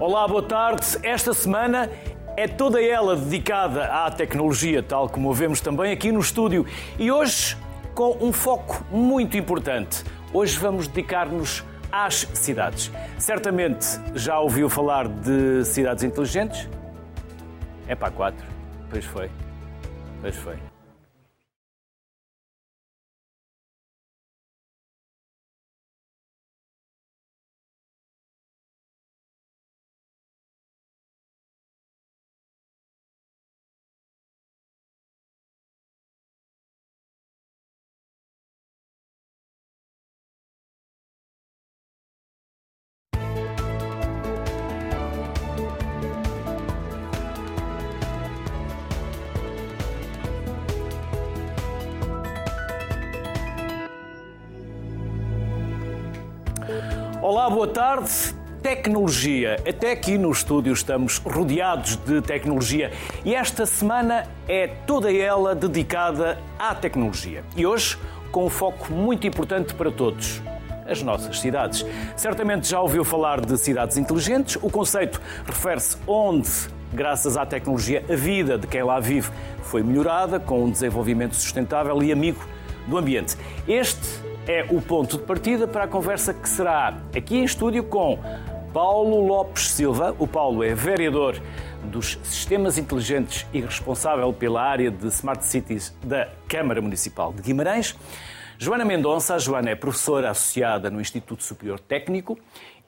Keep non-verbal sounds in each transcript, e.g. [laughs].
Olá, boa tarde. Esta semana é toda ela dedicada à tecnologia, tal como vemos também aqui no estúdio. E hoje com um foco muito importante. Hoje vamos dedicar-nos às cidades. Certamente já ouviu falar de cidades inteligentes? É para quatro. Pois foi. Pois foi. Olá, boa tarde. Tecnologia. Até aqui no estúdio estamos rodeados de tecnologia e esta semana é toda ela dedicada à tecnologia. E hoje com um foco muito importante para todos. As nossas cidades. Certamente já ouviu falar de cidades inteligentes. O conceito refere-se onde, graças à tecnologia, a vida de quem lá vive foi melhorada com um desenvolvimento sustentável e amigo do ambiente. Este é o ponto de partida para a conversa que será aqui em estúdio com Paulo Lopes Silva. O Paulo é vereador dos Sistemas Inteligentes e responsável pela área de Smart Cities da Câmara Municipal de Guimarães. Joana Mendonça, a Joana é professora associada no Instituto Superior Técnico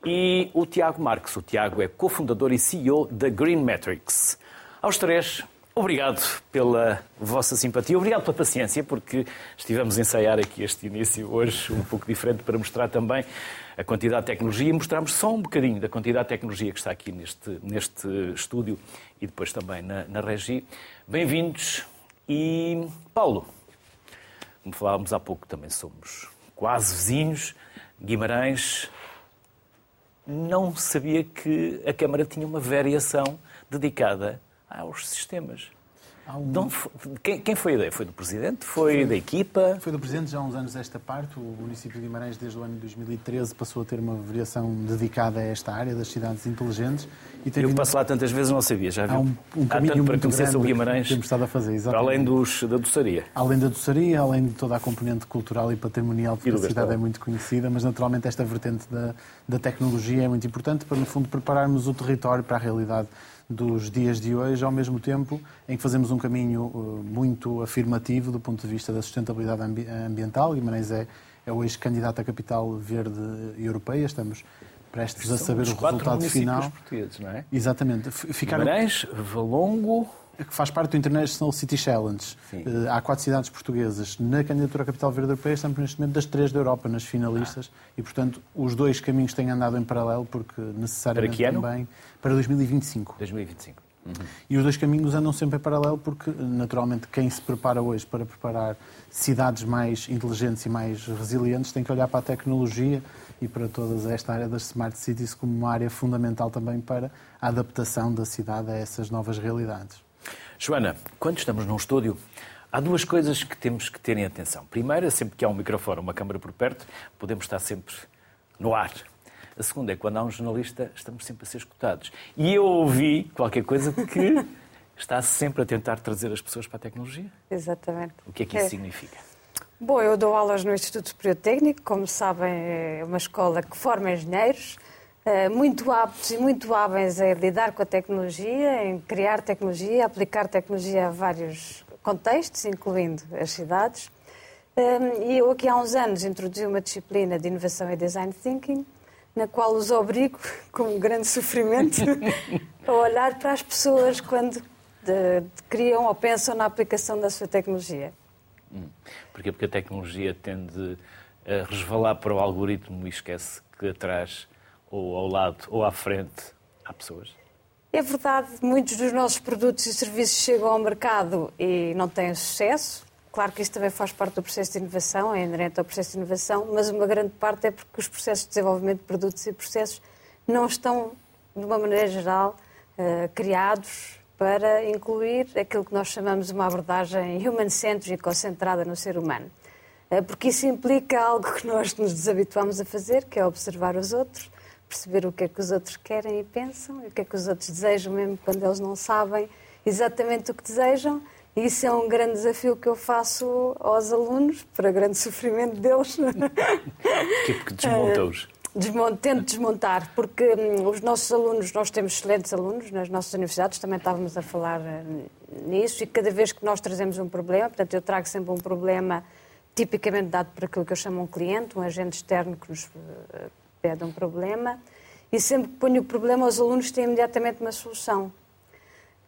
e o Tiago Marques. O Tiago é cofundador e CEO da Green Metrics. Aos três, Obrigado pela vossa simpatia, obrigado pela paciência, porque estivemos a ensaiar aqui este início hoje um pouco diferente para mostrar também a quantidade de tecnologia e mostrarmos só um bocadinho da quantidade de tecnologia que está aqui neste, neste estúdio e depois também na, na Regi. Bem-vindos e Paulo, como falávamos há pouco, também somos quase vizinhos, Guimarães. Não sabia que a Câmara tinha uma variação dedicada aos sistemas. Um... Quem, quem, foi a ideia? Foi do Presidente? Foi, foi, da equipa? Foi do Presidente já há uns anos esta parte. O município de Guimarães, desde o ano de 2013, passou a ter uma variação dedicada a esta área das cidades inteligentes. E Eu vindo... passo lá tantas vezes não sabia, já viu? Há um, um Há tanto para conhecer sobre Guimarães. Temos estado a fazer, exatamente. Além dos, da doçaria. Além da doçaria, além de toda a componente cultural e patrimonial, porque a cidade é muito conhecida, mas naturalmente esta vertente da, da tecnologia é muito importante para, no fundo, prepararmos o território para a realidade dos dias de hoje, ao mesmo tempo em que fazemos um caminho uh, muito afirmativo do ponto de vista da sustentabilidade ambiental. Guimarães é, é hoje candidato à capital verde europeia, estamos prestes a saber o resultado final. portugueses, não é? Exatamente. Ficaram... Guimarães, Valongo, que faz parte do International City Challenge. Sim. Eh, há quatro cidades portuguesas na candidatura à Capital Verde Europeia, estamos neste momento das três da Europa, nas finalistas, ah. e portanto os dois caminhos têm andado em paralelo, porque necessariamente para também para 2025. 2025. Uhum. E os dois caminhos andam sempre em paralelo porque, naturalmente, quem se prepara hoje para preparar cidades mais inteligentes e mais resilientes tem que olhar para a tecnologia e para toda esta área das smart cities como uma área fundamental também para a adaptação da cidade a essas novas realidades. Joana, quando estamos num estúdio, há duas coisas que temos que ter em atenção. Primeira, sempre que há um microfone, uma câmara por perto, podemos estar sempre no ar. A segunda é quando há um jornalista, estamos sempre a ser escutados. E eu ouvi qualquer coisa que [laughs] está sempre a tentar trazer as pessoas para a tecnologia. Exatamente. O que é que isso é. significa? Bom, eu dou aulas no Instituto Superior Técnico, como sabem, é uma escola que forma engenheiros. Eh, muito aptos e muito hábeis a lidar com a tecnologia, em criar tecnologia, aplicar tecnologia a vários contextos, incluindo as cidades. Eh, e eu aqui há uns anos introduzi uma disciplina de inovação e design thinking, na qual os obrigo, [laughs] com um grande sofrimento, [laughs] a olhar para as pessoas quando de, de, criam ou pensam na aplicação da sua tecnologia. Hum. Porquê? Porque a tecnologia tende a resvalar para o algoritmo e esquece que atrás ou ao lado ou à frente há pessoas? É verdade, muitos dos nossos produtos e serviços chegam ao mercado e não têm sucesso. Claro que isso também faz parte do processo de inovação, é inerente ao processo de inovação, mas uma grande parte é porque os processos de desenvolvimento de produtos e processos não estão, de uma maneira geral, uh, criados para incluir aquilo que nós chamamos uma abordagem human-centric, concentrada no ser humano. Uh, porque isso implica algo que nós nos desabituamos a fazer, que é observar os outros, perceber o que é que os outros querem e pensam, e o que é que os outros desejam, mesmo quando eles não sabem exatamente o que desejam. E isso é um grande desafio que eu faço aos alunos, para grande sofrimento deles. [laughs] Que é porque desmonta-os? Desmonto, tento desmontar, porque hum, os nossos alunos, nós temos excelentes alunos nas nossas universidades, também estávamos a falar hum, nisso, e cada vez que nós trazemos um problema, portanto, eu trago sempre um problema tipicamente dado por aquilo que eu chamo um cliente, um agente externo que nos uh, pede um problema, e sempre que ponho o problema, os alunos têm imediatamente uma solução.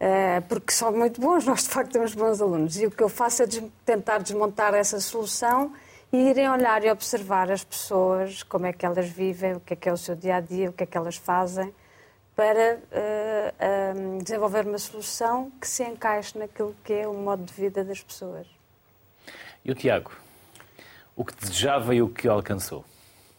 Uh, porque são muito bons, [laughs] nós de facto temos bons alunos. E o que eu faço é tentar desmontar essa solução e irem olhar e observar as pessoas, como é que elas vivem, o que é que é o seu dia a dia, o que é que elas fazem, para uh, uh, desenvolver uma solução que se encaixe naquilo que é o modo de vida das pessoas. E o Tiago? O que desejava e o que alcançou?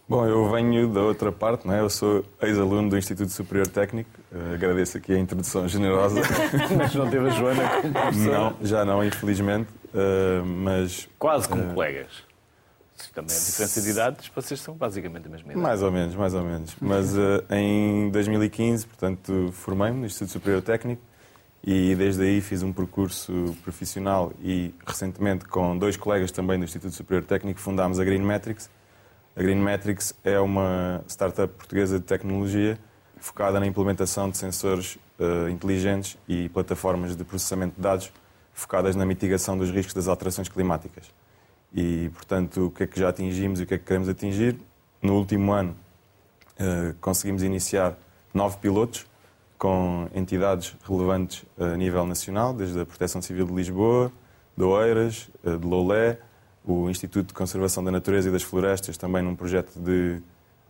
Bom, eu venho da outra parte, não é? Eu sou ex-aluno do Instituto Superior Técnico. Uh, agradeço aqui a introdução generosa. [laughs] mas não teve a Joana como professora? Não, já não, infelizmente. Uh, mas quase como uh, colegas. Também a diferença de idades, vocês são basicamente a mesma idade. Mais ou menos, mais ou menos. Mas em 2015, portanto, formei-me no Instituto Superior Técnico e desde aí fiz um percurso profissional e recentemente com dois colegas também do Instituto Superior Técnico fundámos a Green Metrics a Green Metrics é uma startup portuguesa de tecnologia focada na implementação de sensores uh, inteligentes e plataformas de processamento de dados focadas na mitigação dos riscos das alterações climáticas. E, portanto, o que é que já atingimos e o que é que queremos atingir? No último ano, uh, conseguimos iniciar nove pilotos com entidades relevantes a nível nacional, desde a Proteção Civil de Lisboa, de Oeiras, de Loulé, o Instituto de Conservação da Natureza e das Florestas, também num projeto de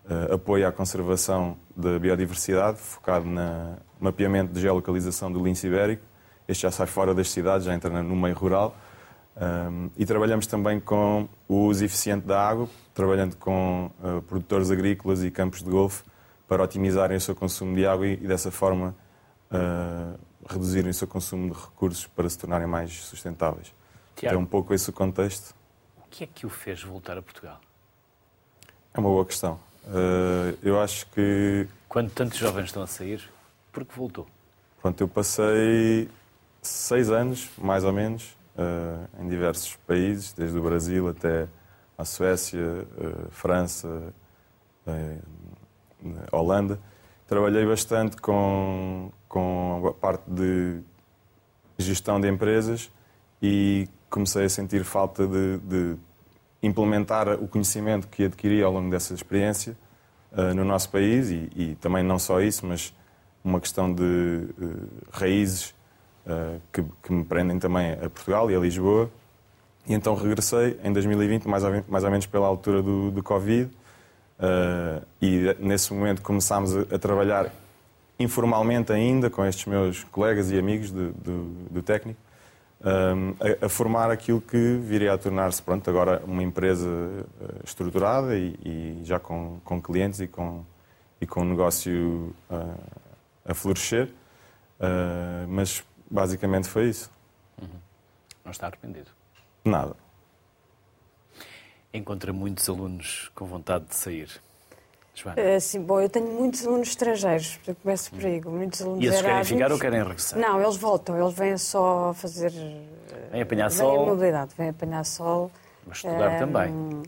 uh, apoio à conservação da biodiversidade, focado no mapeamento de geolocalização do lince ibérico. Este já sai fora das cidades, já entra no meio rural. Um, e trabalhamos também com o uso eficiente da água, trabalhando com uh, produtores agrícolas e campos de golfe para otimizarem o seu consumo de água e, e dessa forma, uh, reduzirem o seu consumo de recursos para se tornarem mais sustentáveis. Tiago. É um pouco esse o contexto que é que o fez voltar a Portugal? É uma boa questão. Uh, eu acho que. Quando tantos jovens estão a sair, por que voltou? Pronto, eu passei seis anos, mais ou menos, uh, em diversos países, desde o Brasil até a Suécia, uh, França, Holanda. Trabalhei bastante com, com a parte de gestão de empresas e comecei a sentir falta de, de implementar o conhecimento que adquiri ao longo dessa experiência uh, no nosso país e, e, também não só isso, mas uma questão de uh, raízes uh, que, que, me prendem também a Portugal e a Lisboa. E então regressei em 2020, mais ou, mais ou menos pela altura do, do Covid, e nesse momento começámos a, a, trabalhar informalmente ainda com estes meus colegas e amigos do, técnico a, a, formar aquilo que viria a tornar-se, pronto, agora uma empresa eh, estruturada e, e já com, com, clientes e com, e com um negócio uh, a florescer. Uh, mas basicamente foi isso. Uhum. Não está arrependido? Nada. Encontra muitos alunos com vontade de sair. Joana? Uh, sim, bom, eu tenho muitos alunos estrangeiros, eu começo por aí. Muitos alunos e esses querem ficar ou querem regressar? Não, eles voltam, eles vêm só fazer. Vêm apanhar vêm sol? mobilidade, vêm apanhar sol. Mas estudar uh, também.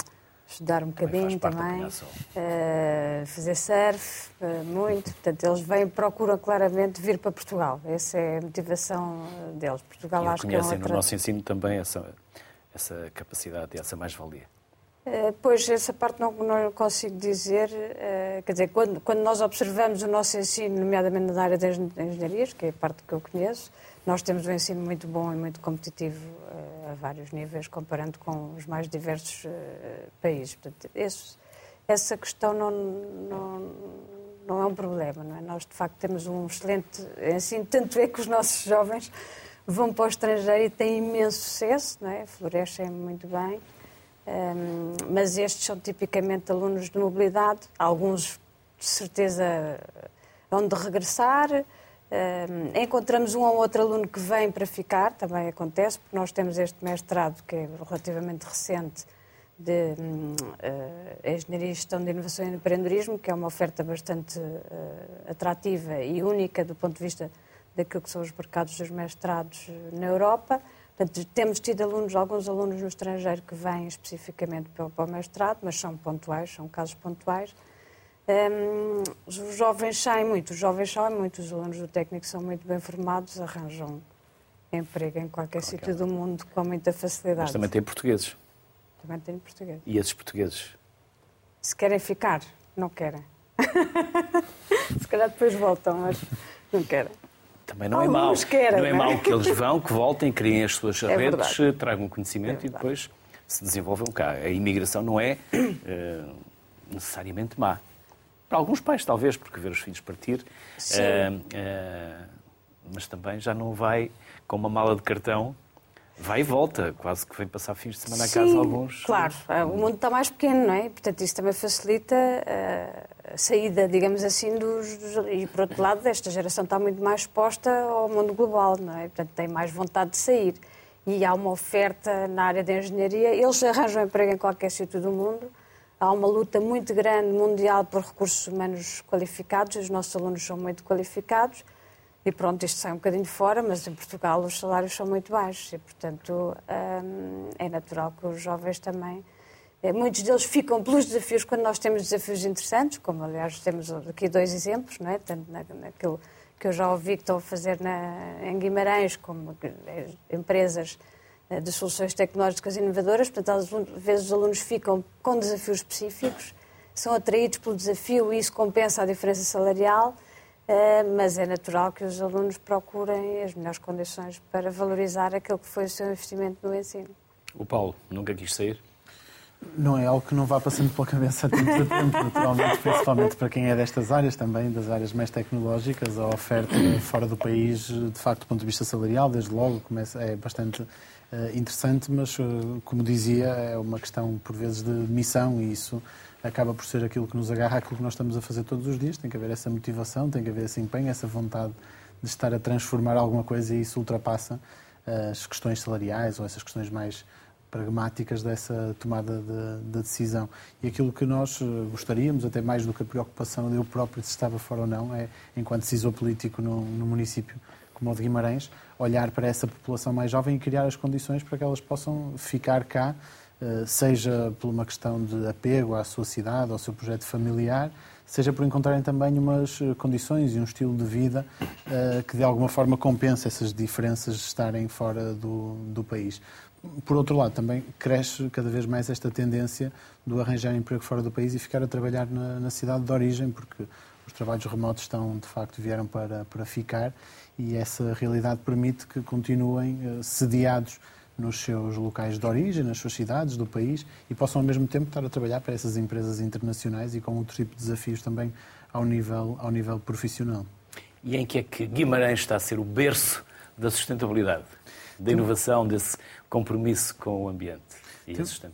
Estudar um bocadinho também. Uh, fazer surf, uh, muito. Portanto, eles vêm, procuram claramente vir para Portugal. Essa é a motivação deles. Portugal e acho que é outra... no nosso ensino também essa, essa capacidade e essa mais-valia. Eh, pois, essa parte não, não consigo dizer. Eh, quer dizer, quando, quando nós observamos o nosso ensino, nomeadamente na área das engenharias, que é a parte que eu conheço, nós temos um ensino muito bom e muito competitivo eh, a vários níveis, comparando com os mais diversos países. Portanto, esse, essa questão não, não, não é um problema, não é? Nós, de facto, temos um excelente ensino, tanto é que os nossos jovens vão para o estrangeiro e têm imenso sucesso, não é? Florescem muito bem. Um, mas estes são tipicamente alunos de mobilidade, alguns de certeza vão de regressar. Um, encontramos um ou outro aluno que vem para ficar, também acontece, porque nós temos este mestrado que é relativamente recente, de uh, Engenharia e Gestão de Inovação e Empreendedorismo, que é uma oferta bastante uh, atrativa e única do ponto de vista daquilo que são os mercados dos mestrados na Europa. Portanto, temos tido alunos, alguns alunos no estrangeiro que vêm especificamente para, para o mestrado, mas são pontuais, são casos pontuais. Um, os jovens saem muito, os jovens saem muito, os alunos do técnico são muito bem formados, arranjam emprego em qualquer okay. sítio do mundo com muita facilidade. Mas também tem portugueses. Também tem portugueses. E esses portugueses? Se querem ficar, não querem. [laughs] Se calhar depois voltam, mas não querem. Também não Alguns é mau. Querem, não é, mau que eles vão, que voltem, criem as suas [laughs] é redes, verdade. tragam conhecimento é e depois se desenvolvam cá. A imigração não é uh, necessariamente má. Para alguns pais, talvez, porque ver os filhos partir, uh, uh, mas também já não vai com uma mala de cartão vai e volta, quase que vem passar fins de semana a casa alguns. Claro, o mundo está mais pequeno, não é? Portanto, isso também facilita saída, digamos assim, dos, dos, E, por outro lado, esta geração está muito mais exposta ao mundo global, não é? Portanto, tem mais vontade de sair. E há uma oferta na área da engenharia, eles arranjam emprego em qualquer sítio do mundo Há uma luta muito grande mundial por recursos humanos qualificados, os nossos alunos são muito qualificados e pronto, isto sai um bocadinho fora, mas em Portugal os salários são muito baixos e, portanto, hum, é natural que os jovens também. Eh, muitos deles ficam pelos desafios quando nós temos desafios interessantes, como aliás temos aqui dois exemplos, não é? tanto na, naquilo que eu já ouvi que estão a fazer na, em Guimarães, como eh, empresas eh, de soluções tecnológicas inovadoras, portanto, às vezes os alunos ficam com desafios específicos, são atraídos pelo desafio e isso compensa a diferença salarial, mas é natural que os alunos procurem as melhores condições para valorizar aquilo que foi o seu investimento no ensino. O Paulo nunca quis sair? Não é algo que não vá passando pela cabeça a tempo naturalmente, principalmente para quem é destas áreas também, das áreas mais tecnológicas, a oferta fora do país, de facto, do ponto de vista salarial, desde logo, começa, é bastante uh, interessante, mas, uh, como dizia, é uma questão, por vezes, de missão e isso acaba por ser aquilo que nos agarra àquilo que nós estamos a fazer todos os dias. Tem que haver essa motivação, tem que haver esse empenho, essa vontade de estar a transformar alguma coisa e isso ultrapassa uh, as questões salariais ou essas questões mais pragmáticas dessa tomada de, de, decisão. E aquilo que nós gostaríamos, até mais do que a preocupação de eu próprio se estava fora ou não, é, enquanto decisor político no, no município como o de Guimarães, olhar para essa população mais jovem e criar as condições para que elas possam ficar cá, eh, seja por uma questão de apego à sua cidade, ao seu projeto familiar, seja por encontrarem também umas eh, condições e um estilo de vida eh, que de alguma forma compensa essas diferenças de estarem fora do, do país. Por outro lado, também cresce cada vez mais esta tendência do arranjar emprego fora do país e ficar a trabalhar na, na cidade de origem, porque os trabalhos remotos estão, de facto, vieram para, para ficar e essa realidade permite que continuem eh, sediados nos seus locais de origem, nas suas cidades do país e possam ao mesmo tempo estar a trabalhar para essas empresas internacionais e com outro tipo de desafios também ao nível, ao nível profissional. E em que é que Guimarães está a ser o berço da sustentabilidade, da inovação, desse compromisso com o ambiente?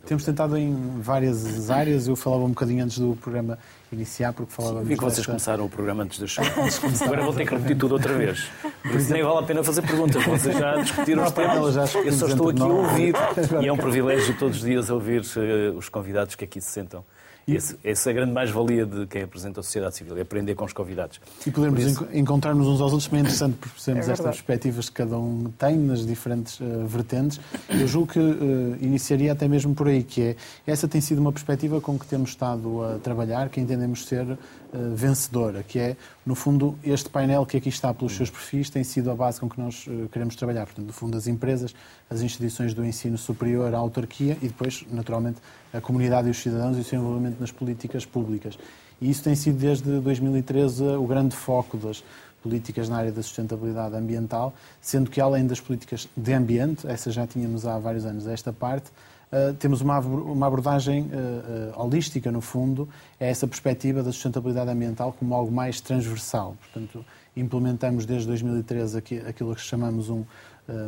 Temos tentado em várias áreas. Eu falava um bocadinho antes do programa iniciar, porque falávamos. Vi que vocês começaram o programa antes da show. [laughs] Agora vou ter que repetir tudo outra vez. [laughs] Por isso nem vale a pena fazer perguntas. Vocês já discutiram os temas. Eu só estou aqui a ouvir. [laughs] E é um privilégio todos os dias ouvir uh, os convidados que aqui se sentam. Esse, essa é a grande mais-valia de quem apresenta a sociedade civil, é aprender com os convidados. E podermos isso... encontrar-nos uns aos outros também é interessante percebermos é estas perspectivas que cada um tem nas diferentes uh, vertentes. Eu julgo que uh, iniciaria até mesmo por aí, que é essa tem sido uma perspectiva com que temos estado a trabalhar, que entendemos ser uh, vencedora, que é, no fundo, este painel que aqui está pelos seus perfis tem sido a base com que nós queremos trabalhar. Portanto, no fundo, as empresas, as instituições do ensino superior, a autarquia e depois, naturalmente, a comunidade e os cidadãos e o seu envolvimento nas políticas públicas. E isso tem sido desde 2013 o grande foco das políticas na área da sustentabilidade ambiental, sendo que além das políticas de ambiente, essas já tínhamos há vários anos esta parte, Uh, temos uma, uma abordagem uh, holística, no fundo, é essa perspectiva da sustentabilidade ambiental como algo mais transversal. Portanto, implementamos desde 2013 aquilo que chamamos um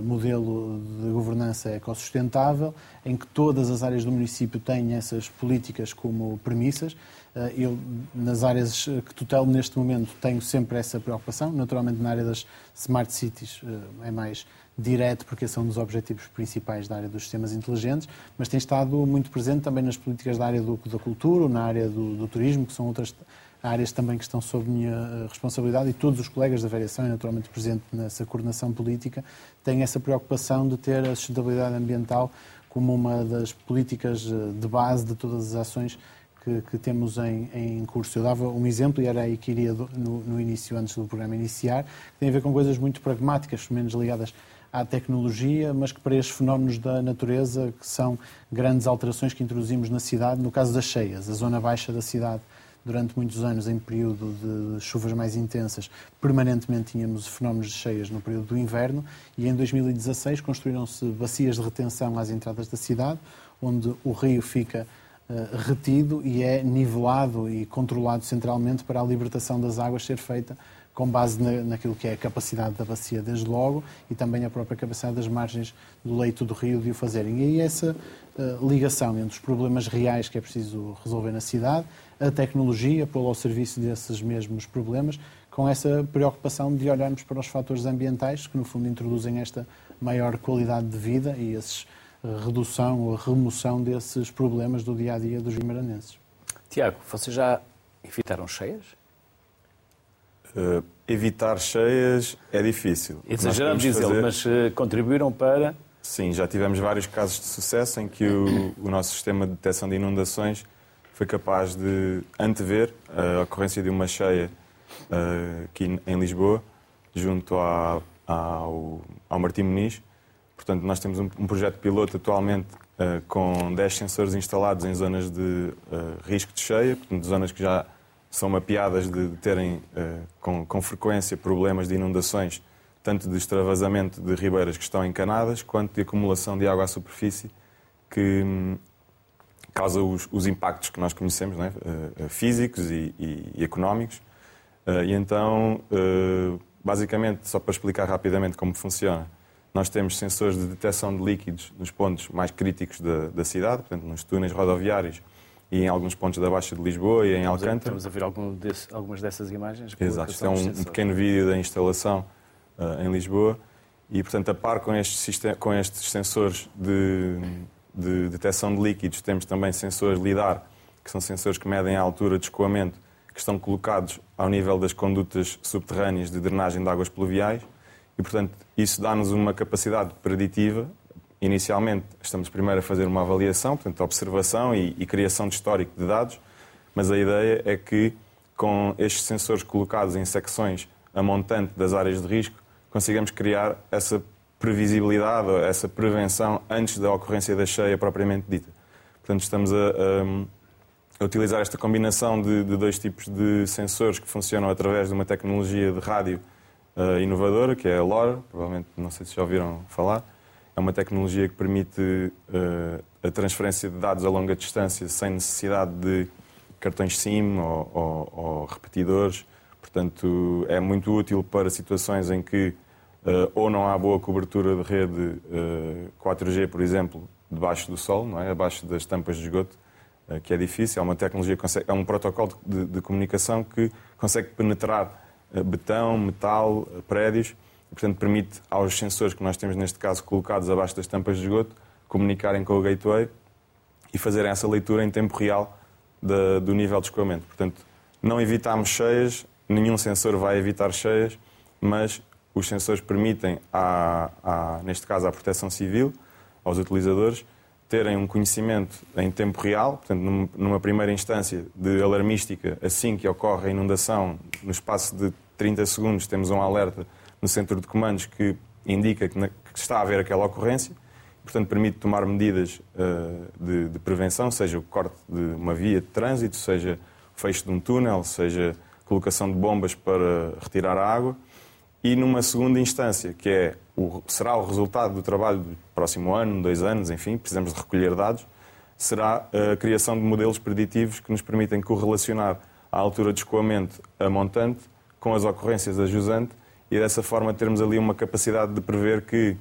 modelo de governança ecossustentável, em que todas as áreas do município têm essas políticas como premissas. Uh, eu, nas áreas que tutelo neste momento, tenho sempre essa preocupação. Naturalmente, na área das smart cities é mais direto, porque são um dos objetivos principais da área dos sistemas inteligentes, mas tem estado muito presente também nas políticas da área do, da cultura, na área do, do turismo, que são outras áreas também que estão sob minha eh, responsabilidade e todos os colegas da variação, e naturalmente presente nessa coordenação política, têm essa preocupação de ter a sustentabilidade ambiental como uma das políticas eh, de base de todas as ações que, que temos em, em, curso. Eu dava um exemplo, e era aí que iria no, no, início, antes do programa iniciar, que tem a ver com coisas muito pragmáticas, menos ligadas à tecnologia, mas que para estes fenómenos da natureza, que são grandes alterações que introduzimos na cidade, no caso das cheias, a zona baixa da cidade durante muitos anos, em período de chuvas mais intensas, permanentemente tínhamos fenómenos de cheias no período do inverno e em 2016 construíram-se bacias de retenção às entradas da cidade, onde o rio fica uh, retido e é nivelado e controlado centralmente para a libertação das águas ser feita com base na, naquilo que é a capacidade da bacia, desde logo, e também a própria capacidade das margens do leito do rio de o fazerem. E aí essa uh, ligação entre os problemas reais que é preciso resolver na cidade, a tecnologia, pô-la ao serviço desses mesmos problemas, com essa preocupação de olharmos para os fatores ambientais que, no fundo, introduzem esta maior qualidade de vida e esses eh, redução ou remoção desses problemas do dia a dia dos guimaranenses. Tiago, vocês já evitaram cheias? Uh, evitar cheias é difícil. Exageramos dizê-lo, fazer... mas uh, contribuíram para. Sim, já tivemos vários casos de sucesso em que o, o nosso sistema de detecção de inundações foi capaz de antever a ocorrência de uma cheia uh, aqui em Lisboa, junto à, ao, ao Martim Muniz. Portanto, nós temos um, um projeto piloto atualmente uh, com 10 sensores instalados em zonas de uh, risco de cheia, portanto, zonas que já são mapeadas de, de terem uh, com, com, frequência problemas de inundações, tanto de extravasamento de ribeiras que estão encanadas, quanto de acumulação de água à superfície, que um, causa os, os, impactos que nós conhecemos, né? físicos e, e, e económicos. Uh, e então, basicamente, só para explicar rapidamente como funciona, nós temos sensores de detecção de líquidos nos pontos mais críticos da, da cidade, portanto, nos túneis rodoviários e em alguns pontos da Baixa de Lisboa e em Alcântara. Estamos a ver algum desse, algumas dessas imagens? Exato, isto é um, pequeno vídeo da instalação uh, em Lisboa e, portanto, a par com estes, com estes sensores de, de detecção de líquidos, temos também sensores LIDAR, que são sensores que medem a altura de escoamento, que estão colocados ao nível das condutas subterrâneas de drenagem de águas pluviais. E, portanto, isso dá-nos uma capacidade preditiva. Inicialmente, estamos primeiro a fazer uma avaliação, portanto, observação e, e criação de histórico de dados, mas a ideia é que, com estes sensores colocados em secções a montante das áreas de risco, consigamos criar essa previsibilidade, essa prevenção antes da ocorrência da cheia propriamente dita. Portanto, estamos a, a, utilizar esta combinação de, de, dois tipos de sensores que funcionam através de uma tecnologia de rádio uh, inovadora, que é a LoRa, provavelmente não sei se já ouviram falar, é uma tecnologia que permite uh, a transferência de dados a longa distância sem necessidade de cartões SIM ou, ou, ou repetidores. Portanto, é muito útil para situações em que uh, ou não há boa cobertura de rede uh, eh, 4G, por exemplo, debaixo do sol, não é? abaixo das tampas de esgoto, que é difícil. É uma tecnologia, é um protocolo de, de comunicação que consegue penetrar betão, metal, prédios portanto, permite aos sensores que nós temos, neste caso, colocados abaixo das tampas de esgoto, comunicarem com o gateway e fazerem essa leitura em tempo real do nível de escoamento. Portanto, não evitamos cheias, nenhum sensor vai evitar cheias, mas os sensores permitem, à, à, neste caso, à proteção civil, aos utilizadores, terem um conhecimento em tempo real, portanto, numa primeira instância de alarmística, assim que ocorre a inundação, no espaço de 30 segundos temos um alerta no centro de comandos que indica que, está a haver aquela ocorrência, portanto permite tomar medidas uh, de, de, prevenção, seja o corte de uma via de trânsito, seja o fecho de um túnel, seja colocação de bombas para retirar a água. E numa segunda instância, que é o, será o resultado do trabalho do próximo ano, dois anos, enfim, precisamos de recolher dados, será a criação de modelos preditivos que nos permitem correlacionar a altura de escoamento a montante com as ocorrências da jusante e dessa forma termos ali uma capacidade de prever que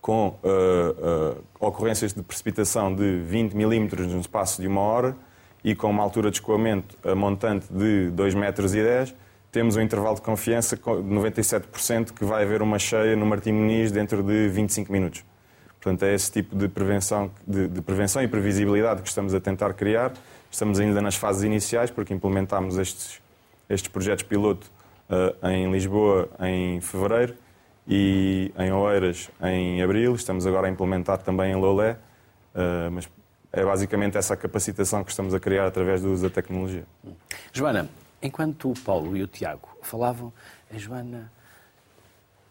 com uh, uh, ocorrências de precipitação de 20 milímetros no espaço de uma hora e com uma altura de escoamento a montante de 2 metros e 10, temos um intervalo de confiança de 97% que vai haver uma cheia no Martim Muniz dentro de 25 minutos. Portanto, é esse tipo de prevenção, de, de, prevenção e previsibilidade que estamos a tentar criar. Estamos ainda nas fases iniciais, porque implementámos estes, estes projetos piloto uh, em Lisboa em fevereiro e em Oeiras em abril. Estamos agora a implementar também em Lolé, uh, mas é basicamente essa capacitação que estamos a criar através do uso da tecnologia. Joana, enquanto o Paulo e o Tiago falavam, a Joana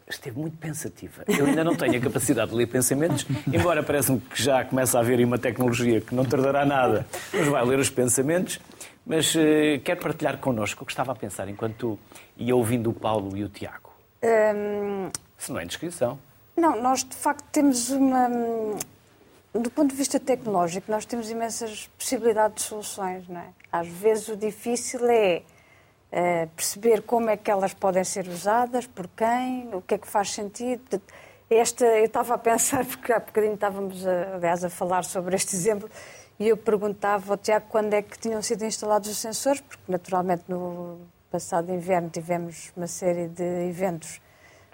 esteve muito pensativa. Eu ainda não tenho a capacidade de ler pensamentos, embora parece-me que já começa a haver uma tecnologia que não tardará nada, mas vai ler os pensamentos. Mas uh, quer partilhar connosco o que estava a pensar enquanto ia ouvindo o Paulo e o Tiago? Um... Se não é indiscrição. Não, nós de facto temos uma. Do ponto de vista tecnológico, nós temos imensas possibilidades de soluções, não é? Às vezes o difícil é uh, perceber como é que elas podem ser usadas, por quem, o que é que faz sentido. Esta, eu estava a pensar, [laughs] porque há bocadinho estávamos, a, aliás, a falar sobre este exemplo, e eu perguntava ao Tiago quando é que tinham sido instalados os sensores, porque naturalmente no passado inverno tivemos uma série de eventos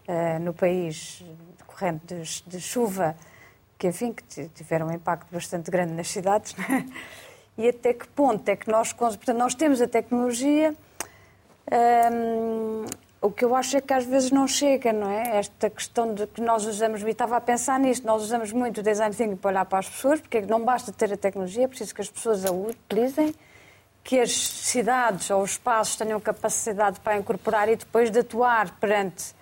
uh, no país decorrente de, de, chuva, que enfim, que tiveram um impacto bastante grande nas cidades, [laughs] né? e até que ponto é que nós, portanto, nós temos a tecnologia, o que eu acho é que às vezes não chega, não é? Esta questão de que nós usamos, e estava a pensar nisto, nós usamos muito o design thinking para olhar para as pessoas, porque não basta ter a tecnologia, é preciso que as pessoas a utilizem, que as cidades ou os espaços tenham capacidade para incorporar e depois de atuar perante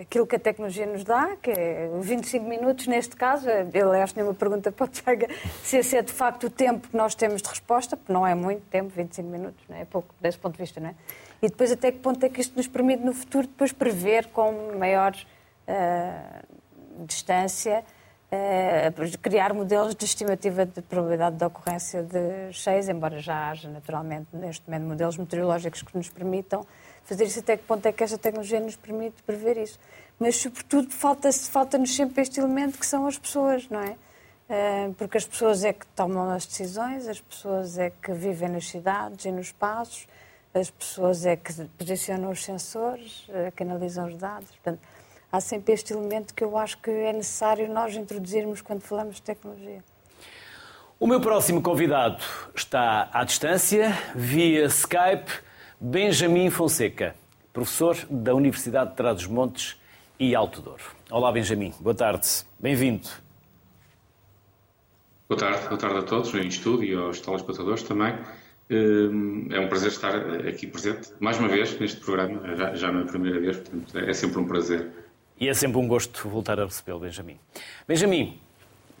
aquilo que a tecnologia nos dá, que é 25 minutos neste caso, eu acho nenhuma pergunta [laughs] o Tiago, se esse é de facto o tempo que nós temos de resposta, porque não é muito tempo, 25 minutos, não é? é pouco desse ponto de vista, não é? E depois até que ponto é que isto nos permite no futuro depois prever com maior uh, distância, uh, criar modelos de estimativa de probabilidade de ocorrência de cheias, embora já haja naturalmente neste momento modelos meteorológicos que nos permitam fazer isso até que ponto é que esta tecnologia nos permite prever isso. Mas, sobretudo, falta-nos falta sempre este elemento que são as pessoas, não é? Eh, porque as pessoas é que tomam as decisões, as pessoas é que vivem nas cidades e nos espaços, as pessoas é que posicionam os sensores, é que analisam os dados. Portanto, há sempre este elemento que eu acho que é necessário nós introduzirmos quando falamos de tecnologia. O meu próximo convidado está à distância, via Skype. Benjamin Fonseca, professor da Universidade de Trás-os-Montes e Alto Douro. Olá, Benjamin. Boa tarde. Bem-vindo. Boa tarde. Boa tarde a todos, em estúdio e aos telespectadores também. Hum, é um prazer estar aqui presente, mais uma vez, neste programa, já, já não é a primeira vez, portanto é sempre um prazer. E é sempre um gosto voltar a recebê-lo, Benjamin. Benjamin,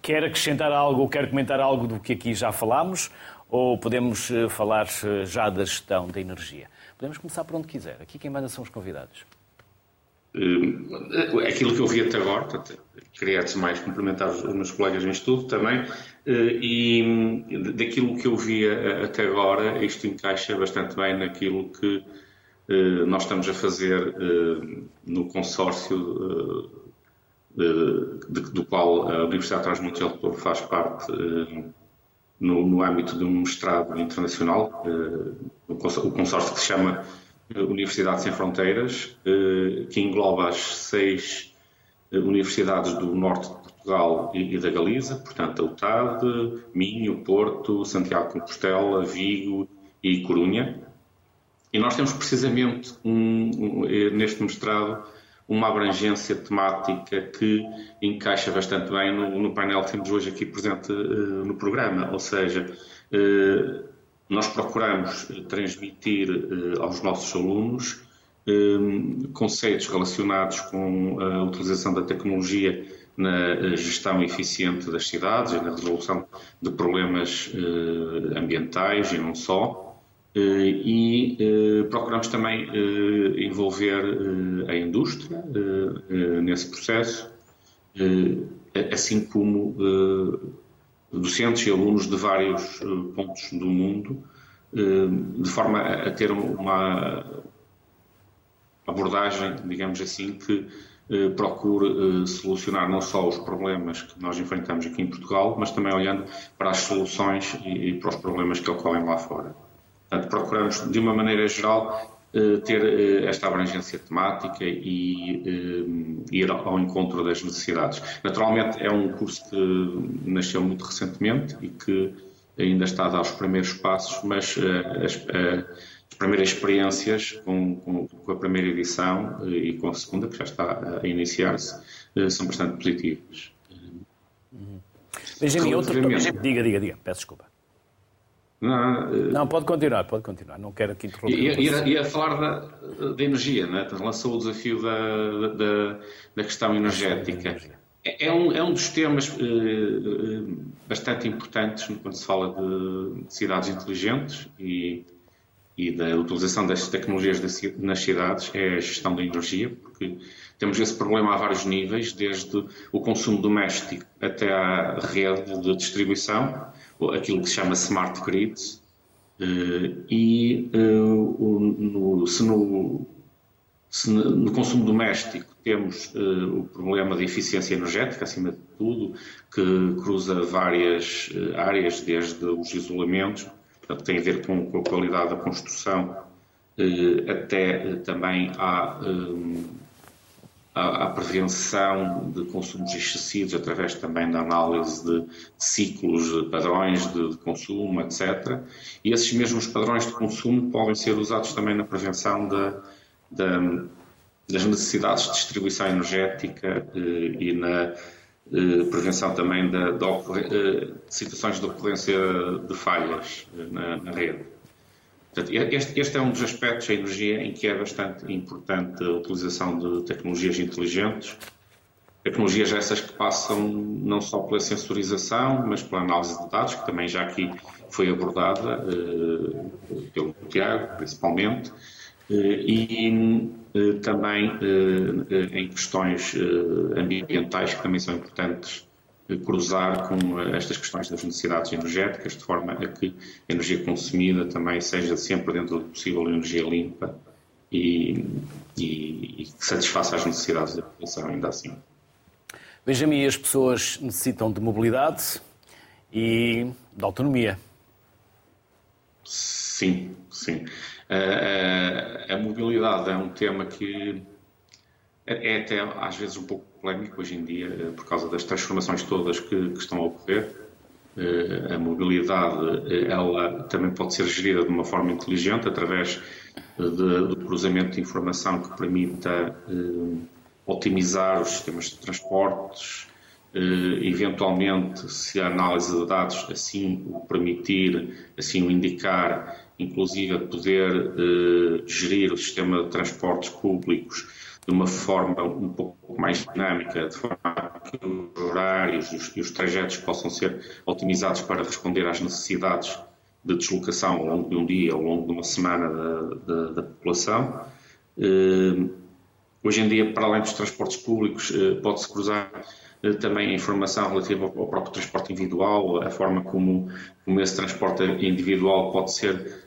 quer acrescentar algo ou quer comentar algo do que aqui já falámos ou podemos eh, falar eh, já da gestão da energia? Podemos começar por onde quiser. Aqui quem manda são os convidados. Eh, aquilo que eu vi até agora, queria antes mais complementar os meus colegas em estudo também, e daquilo que eu vi até agora, isto encaixa bastante bem naquilo que nós estamos a fazer no consórcio do qual a Universidade de Trás-Montes faz parte no, no âmbito de um mestrado internacional, uh, o consórcio que se chama eh, Universidade Sem Fronteiras, uh, que engloba as seis universidades do norte de Portugal e, e da Galiza, portanto, a UTAD, Minho, Porto, Santiago de Compostela, Vigo e Corunha. E nós temos precisamente um, um, neste mestrado uma abrangência temática que encaixa bastante bem no, no painel que temos hoje aqui presente uh, no programa. Ou seja, uh, nós procuramos transmitir uh, aos nossos alunos conceitos relacionados com a utilização da tecnologia na gestão eficiente das cidades e na resolução de problemas ambientais e não só. Eh, e eh, procuramos também eh, envolver a indústria nesse processo, assim como docentes e alunos de vários pontos do mundo de forma a ter uma abordagem, digamos assim, que procure solucionar não só os problemas que nós enfrentamos aqui em Portugal, mas também olhando para as soluções e para os problemas que ocorrem lá fora. Portanto, procuramos, de uma maneira geral, eh, ter eh, esta abrangência temática e eh, ir ao encontro das necessidades. Naturalmente, é um curso que nasceu muito recentemente e que ainda está a dar os primeiros passos, mas as, as primeiras experiências com, com, com, a primeira edição e com a segunda, que já está a iniciar-se, são bastante positivas. Benjamin, outro... Diga, diga, diga, peço desculpa. Não, eh, não, pode continuar, pode continuar. Não quero aqui interromper. Ia, ia falar da, da energia, né? lançou o desafio da, da, da questão energética. É, é um, é um dos temas eh, bastante importantes quando se fala de cidades inteligentes e, e da utilização das tecnologias nas cidades, é a gestão da energia, porque temos esse problema a vários níveis, desde o consumo doméstico até à rede de distribuição aquilo que se chama smart grids, eh, e eh, no, se, no, se no consumo doméstico temos eh, o problema da eficiência energética, acima de tudo, que cruza várias áreas, desde os isolamentos, portanto, tem a ver com, com a qualidade da construção, até também a à, prevenção de consumos excessivos através também da análise de ciclos, de padrões de, de, consumo, etc. E esses mesmos padrões de consumo podem ser usados também na prevenção de, de, das necessidades de distribuição energética eh, e na eh, prevenção também de, de, situações de ocorrência de falhas eh, na, na rede. Portanto, este, este, é um dos aspectos da energia em que é bastante importante a utilização de tecnologias inteligentes, tecnologias essas que passam não só pela sensorização, mas pela análise de dados, que também já aqui foi abordada eh, pelo Tiago, principalmente, eh, e eh, também eh, em questões eh, ambientais, que também são importantes cruzar com eh, estas questões das necessidades energéticas, de forma a que a energia consumida também seja sempre dentro do possível energia limpa e, e, e que satisfaça as necessidades da população, ainda assim. Benjamin, as pessoas necessitam de mobilidade e de autonomia. Sim, sim. A, a, a mobilidade é um tema que é, é até às vezes um pouco polémico hoje em dia, eh, por causa das transformações todas que, que estão a ocorrer. Eh, a mobilidade eh, ela também pode ser gerida de uma forma inteligente através do cruzamento de informação que permita otimizar os sistemas de transportes, eventualmente, se a análise de dados assim o permitir, assim o indicar, inclusive poder gerir o sistema de transportes públicos de uma forma um pouco mais dinâmica, de forma que os horários e os, os trajetos possam ser otimizados para responder às necessidades de deslocação ao longo de um dia, ao longo de uma semana da, da, da população. Eh, hoje em dia, para além dos transportes públicos, eh, pode-se cruzar eh, também a informação relativa ao, ao, próprio transporte individual, a forma como, como esse transporte individual pode ser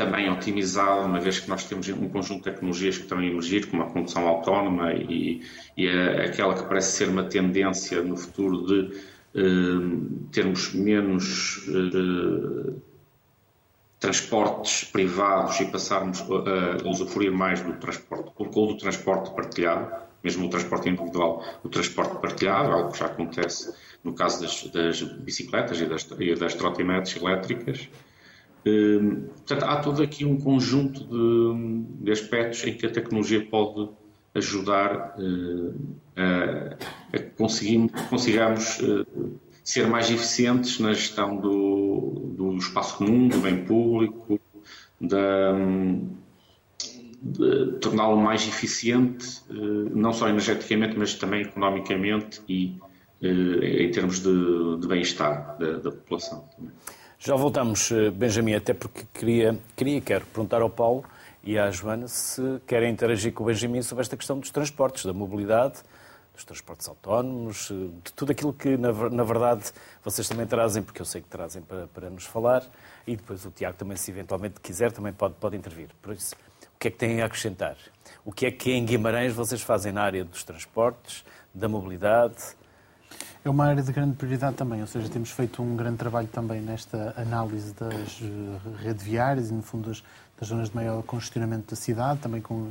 também otimizado, uma vez que nós temos um conjunto de tecnologias que estão a emergir, como a condução autónoma e, e a, aquela que parece ser uma tendência no futuro de uh, termos menos uh, transportes privados e passarmos a, a usufruir mais do transporte ou do transporte partilhado, mesmo o transporte individual, o transporte partilhado, algo que já acontece no caso das, das bicicletas e das, e das trotinetes elétricas. Hum, portanto, há todo aqui um conjunto de, de aspectos em que a tecnologia pode ajudar uh, a, a conseguir, consigamos uh, ser mais eficientes na gestão do, do espaço comum, do bem público, da, de torná-lo mais eficiente, não só energeticamente, mas também economicamente e em termos de, de bem-estar da, da população. Também. Já voltamos, eh, Benjamin, até porque queria, queria quero perguntar ao Paulo e à Joana se querem interagir com o Benjamin sobre esta questão dos transportes, da mobilidade, dos transportes autónomos, de tudo aquilo que, na, na, verdade, vocês também trazem, porque eu sei que trazem para, para nos falar, e depois o Tiago também, se eventualmente quiser, também pode, pode intervir. Por isso, o que é que têm a acrescentar? O que é que em Guimarães vocês fazem na área dos transportes, da mobilidade? É uma área de grande prioridade também, ou seja, temos feito um grande trabalho também nesta análise das eh, redes viárias e, no fundo, das, das zonas de maior congestionamento da cidade, também com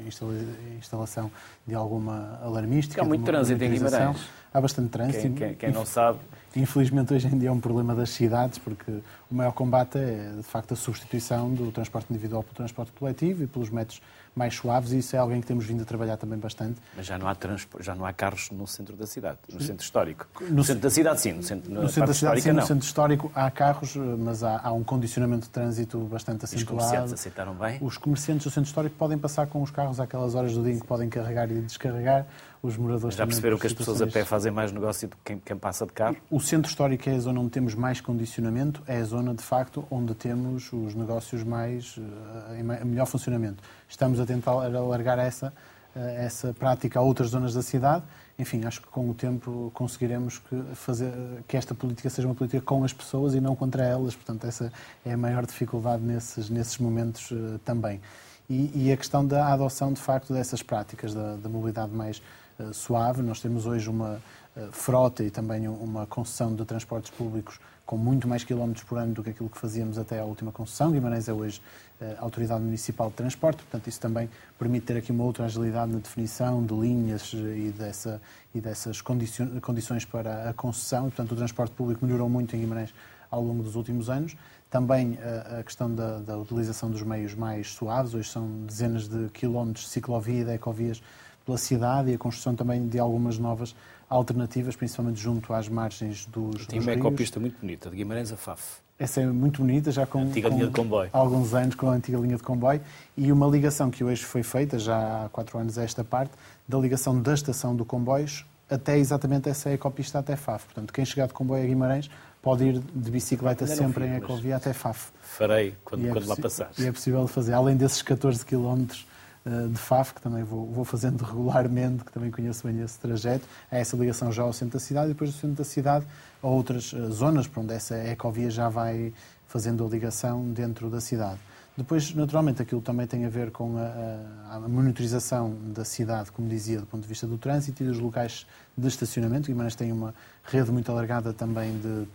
instalação de alguma alarmística. Há muito trânsito em Guimarães. Há bastante trânsito. Quem, quem, quem não sabe, Infelizmente, hoje em dia é um problema das cidades, porque o maior combate é, de facto, a substituição do transporte individual pelo transporte coletivo e pelos métodos mais suaves, e isso é alguém que temos vindo a trabalhar também bastante. Mas já não há, já não há carros no centro da cidade, no centro histórico. No, no centro da cidade, sim. No centro, no centro da cidade, sim. Não. No centro histórico há carros, mas há, há um condicionamento de trânsito bastante acentuado. Os comerciantes aceitaram bem? Os comerciantes do centro histórico podem passar com os carros àquelas horas do dia em que podem carregar e descarregar os moradores Já perceberam que as pessoas a pé fazem mais negócio do que quem, quem, passa de carro? O centro histórico é a zona onde temos mais condicionamento, é a zona, de facto, onde temos os negócios mais, eh, em melhor funcionamento. Estamos a tentar alargar essa, eh, essa prática a outras zonas da cidade. Enfim, acho que com o tempo conseguiremos que, fazer, que esta política seja uma política com as pessoas e não contra elas. Portanto, essa é a maior dificuldade nesses, nesses momentos uh, também. E, e, a questão da adoção, de facto, dessas práticas da, da mobilidade mais eh, suave. Nós temos hoje uma eh, frota e também uma concessão de transportes públicos com muito mais quilómetros por ano do que aquilo que fazíamos até à última concessão. Guimarães é hoje eh, Autoridade Municipal de Transporte, portanto, isso também permite ter aqui uma outra agilidade na definição de linhas e, dessa, e dessas condições para a concessão. Portanto, o transporte público melhorou muito em Guimarães ao longo dos últimos anos. Também a, questão da, da utilização dos meios mais suaves, hoje são dezenas de quilómetros de ciclovia e de ecovias pela cidade e a construção também de algumas novas alternativas, principalmente junto às margens dos, Tem uma ecopista muito bonita, de Guimarães a Faf. Essa é muito bonita, já com, antiga com linha de comboio. alguns anos com a antiga linha de comboio e uma ligação que hoje foi feita, já há quatro anos a esta parte, da ligação da estação do comboios até exatamente essa ecopista até Faf. Portanto, quem chegar de comboio a Guimarães pode ir de bicicleta sempre em ecovia até Faf. Farei quando, é quando lá passar. E é possível fazer, além desses 14 quilómetros de FAF, que também vou, vou, fazendo [laughs] regularmente, que também conheço bem esse trajeto, há essa ligação já ao centro da cidade e depois do centro da cidade a outras eh, zonas para onde essa ecovia já vai fazendo a ligação dentro da cidade. Depois, naturalmente, aquilo também tem a ver com a, a, monitorização da cidade, como dizia, do ponto de vista do trânsito e dos locais de estacionamento. Guimarães tem uma rede muito alargada também de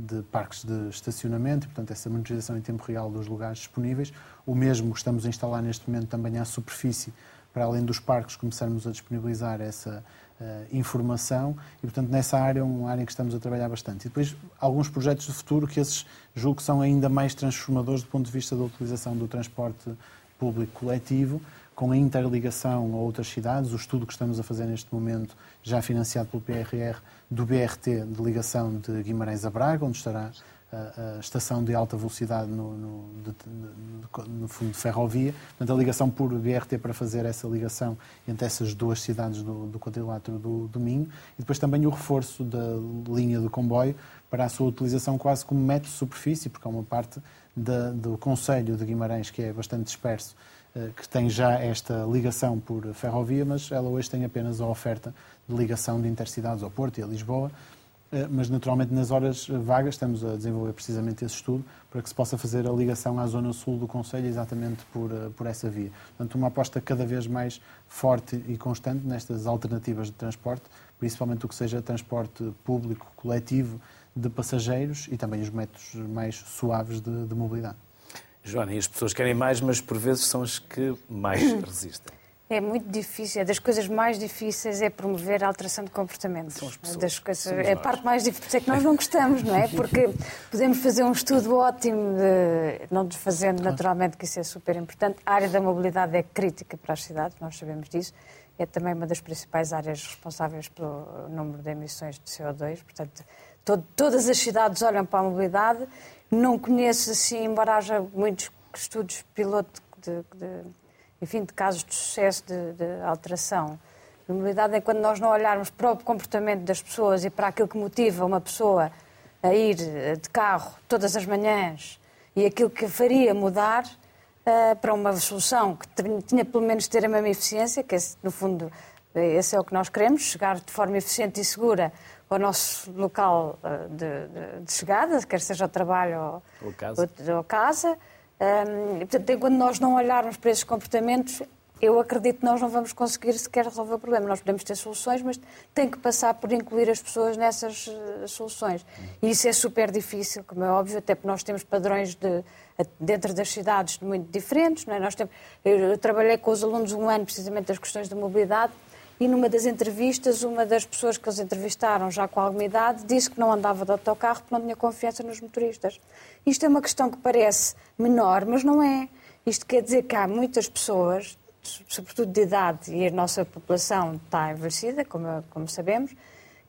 de parques de estacionamento e, portanto, essa monitorização em tempo real dos lugares disponíveis. O mesmo estamos a instalar neste momento também à superfície, para além dos parques, começarmos a disponibilizar essa uh, informação e, portanto, nessa área é uma área em que estamos a trabalhar bastante. E depois, alguns projetos de futuro que esses julgo que são ainda mais transformadores do ponto de vista da utilização do transporte público coletivo, com a interligação a outras cidades, o estudo que estamos a fazer neste momento, já financiado pelo PRR, do BRT de ligação de Guimarães a Braga, onde estará a, a estação de alta velocidade no, no, de, no, fundo de ferrovia. Portanto, a ligação por BRT para fazer essa ligação entre essas duas cidades do, do quadrilátero do, do Minho. E depois também o reforço da linha de comboio para a sua utilização quase como método de superfície, porque há uma parte da, do Conselho de Guimarães que é bastante disperso eh, que tem já esta ligação por ferrovia, mas ela hoje tem apenas a oferta de ligação de intercidades ao Porto e a Lisboa. Eh, mas, naturalmente, nas horas vagas estamos a desenvolver precisamente esse estudo para que se possa fazer a ligação à zona sul do Conselho exatamente por, eh, por essa via. Portanto, uma aposta cada vez mais forte e constante nestas alternativas de transporte, principalmente o que seja transporte público, coletivo, de passageiros e também os métodos mais suaves de, de mobilidade. Joana, e as pessoas querem mais, mas por vezes são as que mais resistem. É muito difícil, é das coisas mais difíceis é promover a alteração de comportamento. São as pessoas. Das coisas, é a parte mais difícil, é que nós não gostamos, não é? Porque podemos fazer um estudo ótimo, de, não desfazendo naturalmente, que isso é super importante. A área da mobilidade é crítica para as cidades, nós sabemos disso. É também uma das principais áreas responsáveis pelo número de emissões de CO2. Portanto, todo, todas as cidades olham para a mobilidade não conheço, assim, embora haja muitos estudos piloto de, de enfim, de casos de sucesso de, de alteração. A mobilidade é quando nós não olharmos para o comportamento das pessoas e para aquilo que motiva uma pessoa a ir de carro todas as manhãs e aquilo que faria mudar uh, para uma solução que tinha pelo menos ter a mesma eficiência, que é, no fundo, Esse é o que nós queremos, chegar de forma eficiente e segura ao nosso local eh, de, de, chegada, quer seja ao trabalho ou, ou casa. Ou, ou casa. Um, portanto, enquanto nós não olharmos para esses comportamentos, eu acredito que nós não vamos conseguir sequer resolver o problema. Nós podemos ter soluções, mas tem que passar por incluir as pessoas nessas uh, soluções. E isso é super difícil, como é óbvio, até porque nós temos padrões de, dentro das cidades muito diferentes. Não é? nós temos, eu trabalhei com os alunos um ano precisamente das questões da mobilidade e numa das entrevistas, uma das pessoas que eles entrevistaram, já com alguma idade, disse que não andava de autocarro porque não tinha confiança nos motoristas. Isto é uma questão que parece menor, mas não é. Isto quer dizer que há muitas pessoas, sobretudo de idade, e a nossa população está envelhecida, como, como sabemos,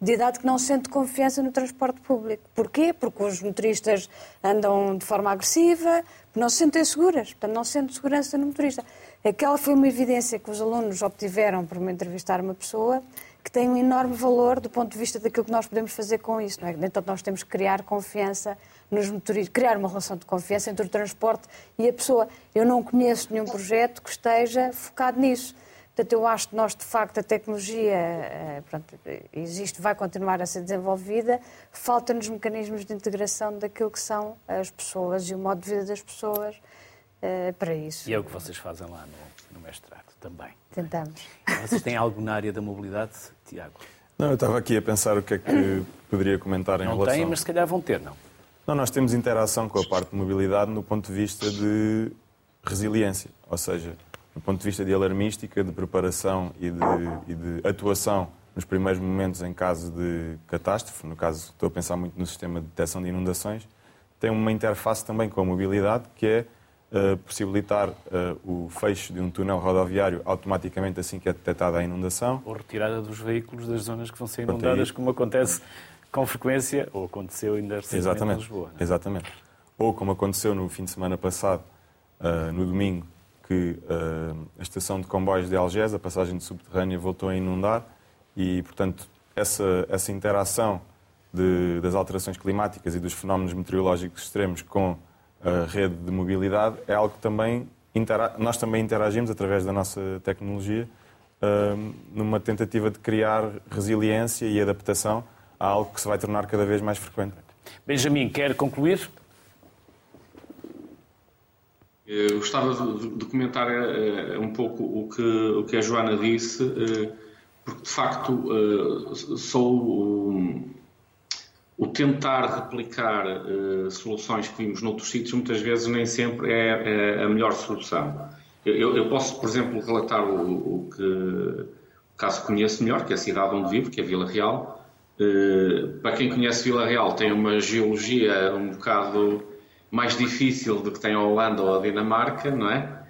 de idade que não sente confiança no transporte público. Porquê? Porque os motoristas andam de forma agressiva, não se sentem seguras, portanto não sentem segurança no motorista. Aquela foi uma evidência que os alunos obtiveram por me entrevistar uma pessoa que tem um enorme valor do ponto de vista daquilo que nós podemos fazer com isso. Não é? Então nós temos que criar confiança nos motoristas, criar uma relação de confiança entre o transporte e a pessoa. Eu não conheço nenhum projeto que esteja focado nisso. Portanto, eu acho que nós, de facto, a tecnologia eh, pronto, existe, vai continuar a ser desenvolvida, faltam-nos mecanismos de integração daquilo que são as pessoas e o modo de vida das pessoas uh, para isso. E é o que vocês fazem lá no, no mestrado também. Tentamos. Vocês têm algo na área da mobilidade, Tiago? Não, eu estava aqui a pensar o que é que poderia comentar em não relação... Não têm, mas se calhar vão ter, não? Não, nós temos interação com a parte de mobilidade no ponto de vista de resiliência, ou seja, no ponto de vista de alarmística, de preparação e de, e de atuação nos primeiros momentos em caso de catástrofe, no caso estou a pensar muito no sistema de detecção de inundações, tem uma interface também com a mobilidade que é uh, possibilitar uh, o fecho de um túnel rodoviário automaticamente assim que é detectada a inundação. Ou retirada dos veículos das zonas que vão ser inundadas, como acontece com frequência, ou aconteceu ainda recentemente em Lisboa. É? Exatamente. Ou como aconteceu no fim de semana passado, uh, no domingo, que a estação de comboios de Algés, a passagem de subterrânea, voltou a inundar e, portanto, essa, essa interação de, das alterações climáticas e dos fenómenos meteorológicos extremos com a rede de mobilidade é algo que também nós também interagimos através da nossa tecnologia numa tentativa de criar resiliência e adaptação a algo que se vai tornar cada vez mais frequente. Benjamin, quer concluir? Eu gostava de comentar uh, um pouco o que, o que a Joana disse, uh, porque de facto sou o tentar replicar uh, soluções que vimos noutros sítios muitas vezes nem sempre é, é a melhor solução. Eu, eu, posso, por exemplo, relatar o, o, que, o caso que conheço melhor, que é a cidade onde vivo, que é Vila Real. Uh, para quem conhece Vila Real, tem uma geologia um bocado mais difícil do que tem a Holanda ou a Dinamarca, não é?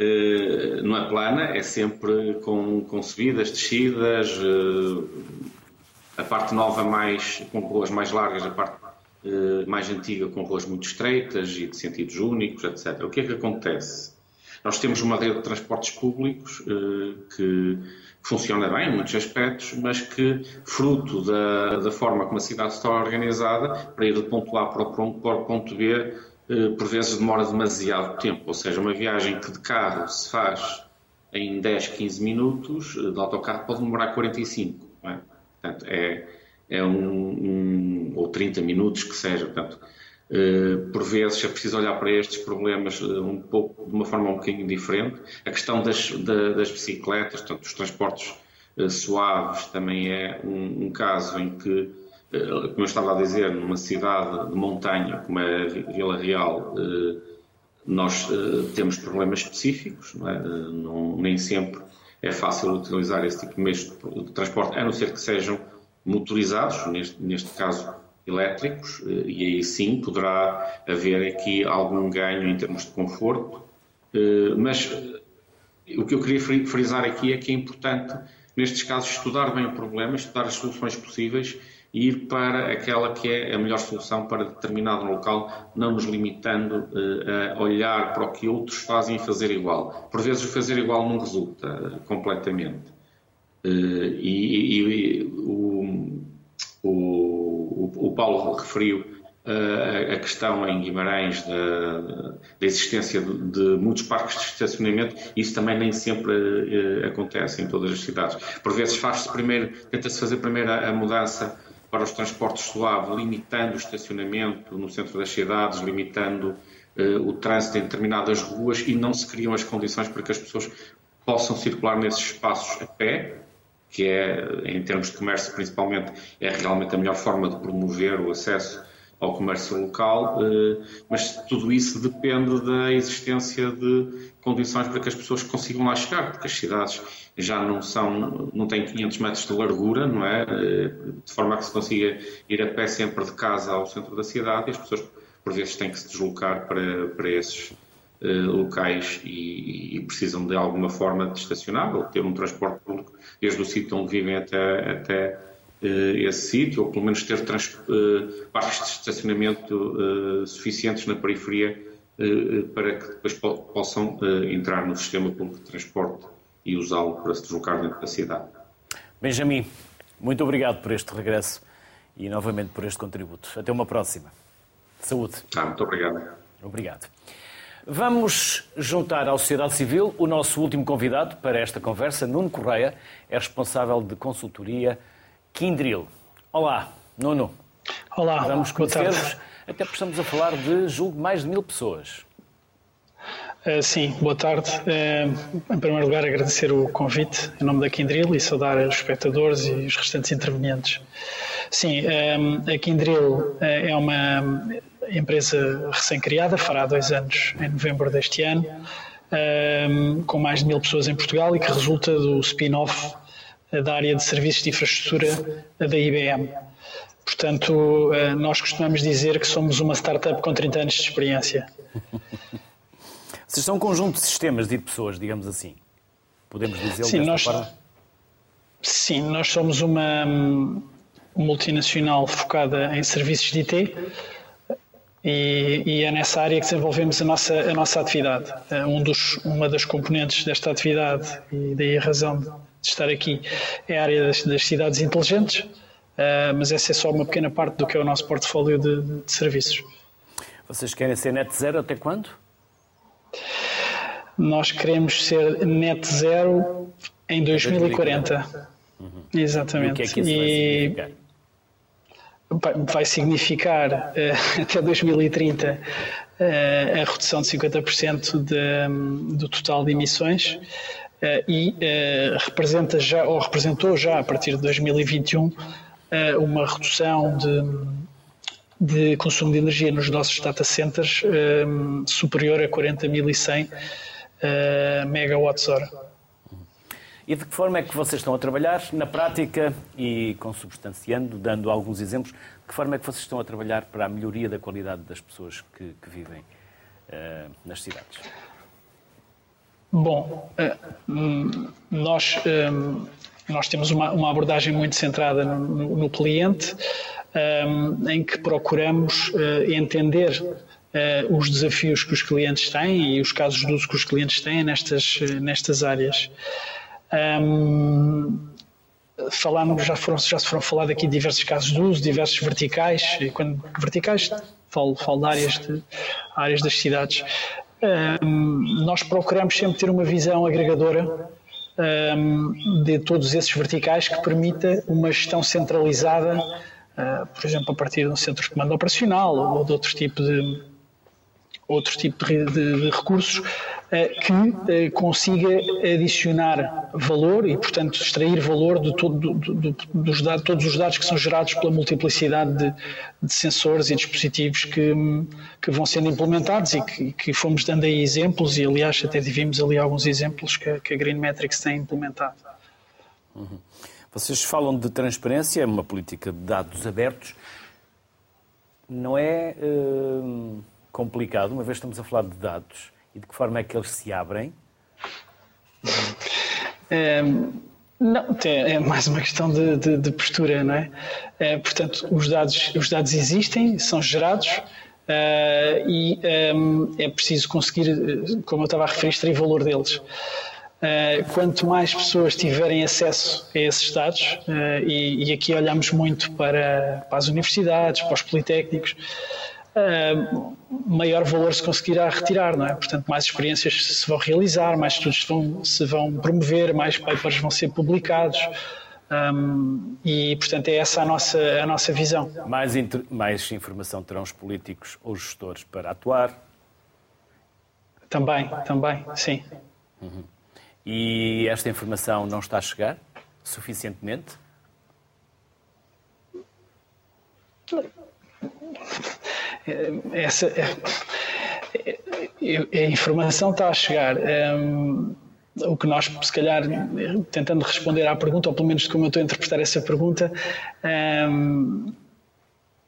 Uh, não é plana, é sempre com, com subidas, descidas, a parte nova mais, com ruas mais largas, a parte uh, mais antiga com ruas muito estreitas e de sentidos únicos, etc. O que é que acontece? Nós temos uma rede de transportes públicos uh, que funciona bem em muitos aspectos, mas que, fruto da, da, forma como a cidade está organizada, para ir do ponto A para o ponto, B, uh, por vezes demora demasiado tempo. Ou seja, uma viagem que de carro se faz em 10, 15 minutos, de autocarro pode demorar 45. Portanto, é, é um, um, ou 30 minutos que seja. Portanto, uh, por vezes é preciso olhar para estes problemas uh, um pouco, de uma forma um bocadinho diferente. A questão das, da, das bicicletas, portanto, dos transportes uh, suaves, também é um, um caso em que, como eu estava a dizer, numa cidade de montanha como é Vila Real, nós temos problemas específicos, não é? não, nem sempre é fácil utilizar esse tipo de meios de transporte, a não ser que sejam motorizados, neste, neste caso elétricos, eh, e aí sim poderá haver aqui algum ganho em termos de conforto. Eh, mas eh, o que eu queria frisar aqui é que é importante, nestes casos, estudar bem o problema, estudar as soluções possíveis ir para aquela que é a melhor solução para determinado local, não nos limitando uh, a olhar para o que outros fazem e fazer igual. Por vezes, fazer igual não resulta uh, completamente. Uh, e, e, e o, o, o, Paulo referiu a questão em Guimarães da, da existência de, de, muitos parques de estacionamento, isso também nem sempre acontece em todas as cidades. Por vezes faz-se primeiro, tenta-se fazer primeiro a, a, mudança para os transportes suaves, limitando o estacionamento no centro das cidades, limitando uh, o trânsito em determinadas ruas e não se criam as condições para que as pessoas possam circular nesses espaços a pé, que é, em termos de comércio principalmente, é realmente a melhor forma de promover o acesso ao comércio local, eh, mas tudo isso depende da existência de condições para que as pessoas consigam lá chegar, porque as cidades já não são, não têm 500 metros de largura, não é? Eh, de forma a que se consiga ir a pé sempre de casa ao centro da cidade e as pessoas por vezes têm que se deslocar para, para esses uh, locais e, e, precisam de alguma forma de estacionar ou ter um transporte público desde o sítio onde vivem até, até eh, esse sítio, ou pelo menos ter uh, parques de estacionamento uh, suficientes na periferia para que depois po possam entrar no sistema público de transporte e usá-lo para se deslocar dentro da cidade. Benjamin, muito obrigado por este regresso e novamente por este contributo. Até uma próxima. Saúde. Ah, muito obrigado. Obrigado. Vamos juntar à sociedade civil o nosso último convidado para esta conversa, Nuno Correia, é responsável de consultoria Kindril. Olá, Nuno. Olá. Vamos conhecer-vos, até porque estamos a falar de, julgo, mais de mil pessoas. Uh, sim, boa tarde. Uh, em primeiro lugar, agradecer o convite em nome da Kindril e saudar os espectadores e os restantes intervenientes. Sim, um, a Kindril é uma empresa recém-criada, fará dois anos, em novembro deste ano, um, com mais de mil pessoas em Portugal e que resulta do spin-off da área de serviços de infraestrutura da IBM. Portanto, eh, nós costumamos dizer que somos uma startup com 30 anos de experiência. [laughs] Vocês são um conjunto de sistemas de pessoas, digamos assim. Podemos dizer sim, nós, forma? Sim, nós somos uma hum, multinacional focada em serviços de IT e, e, é nessa área que desenvolvemos a nossa, a nossa atividade. Eh, um dos, uma das componentes desta atividade, e daí a razão de estar aqui é a área das, das cidades inteligentes, uh, mas essa é só uma pequena parte do que é o nosso portfólio de, de, serviços. Vocês querem ser net zero até quando? Nós queremos ser net zero em 2040. Uhum. Exatamente. E o que é que isso vai significar? vai significar uh, [laughs] até 2030 uh, a redução de 50% de, do total de emissões eh, e eh, representa já, ou representou já a partir de 2021, eh, uma redução de, de consumo de energia nos nossos data centers superior a 40.100 megawatts-hora. E de que forma é que vocês estão a trabalhar na prática e consubstanciando, dando alguns exemplos, de que forma é que vocês estão a trabalhar para a melhoria da qualidade das pessoas que, que vivem uh, nas cidades? Bom, eh, nós, hum, nós temos uma, uma abordagem muito centrada no, no cliente, hum, em que procuramos eh, entender eh, os desafios que os clientes têm e os casos de uso que os clientes têm nestas, nestas áreas. falamos, já foram, já se foram falado aqui diversos casos de uso, diversos verticais, e quando verticais falo, falo de áreas, de áreas das cidades nós procuramos sempre ter uma visão agregadora de todos esses verticais que permita uma gestão centralizada, ah, por exemplo, a partir de um centro de comando operacional ou de outro tipo de, outro tipo de, de, de recursos que eh, consiga adicionar valor e, portanto, extrair valor de todo, do, do, dos dados, todos os dados que são gerados pela multiplicidade de, de sensores e dispositivos que, que vão sendo implementados e que, que, fomos dando aí exemplos e, aliás, até vimos ali alguns exemplos que, que a Green Metrics tem implementado. Uhum. Vocês falam de transparência, uma política de dados abertos. Não é... Uh complicado, uma vez estamos a falar de dados e de que forma é que eles se abrem? É, não, é mais uma questão de, de, de postura, não é? é? Portanto, os dados, os dados existem, são gerados uh, e um, é preciso conseguir, como eu estava a referir, extrair valor deles. quanto mais pessoas tiverem acesso a esses dados, e, e, aqui olhamos muito para, para as universidades, para os politécnicos, Uh, maior valor se conseguirá retirar, não é? Portanto, mais experiências se vão realizar, mais estudos vão, se vão promover, mais papers vão ser publicados. Um, e, portanto, é essa a nossa, a nossa visão. Mais, mais informação terão os políticos ou os gestores para atuar? Também, também, sim. Uhum. E esta informação não está a chegar suficientemente? Essa é, é, a informação está a chegar. Um, o que nós, se calhar, tentando responder à pergunta, ou pelo menos como eu estou a interpretar essa pergunta, um,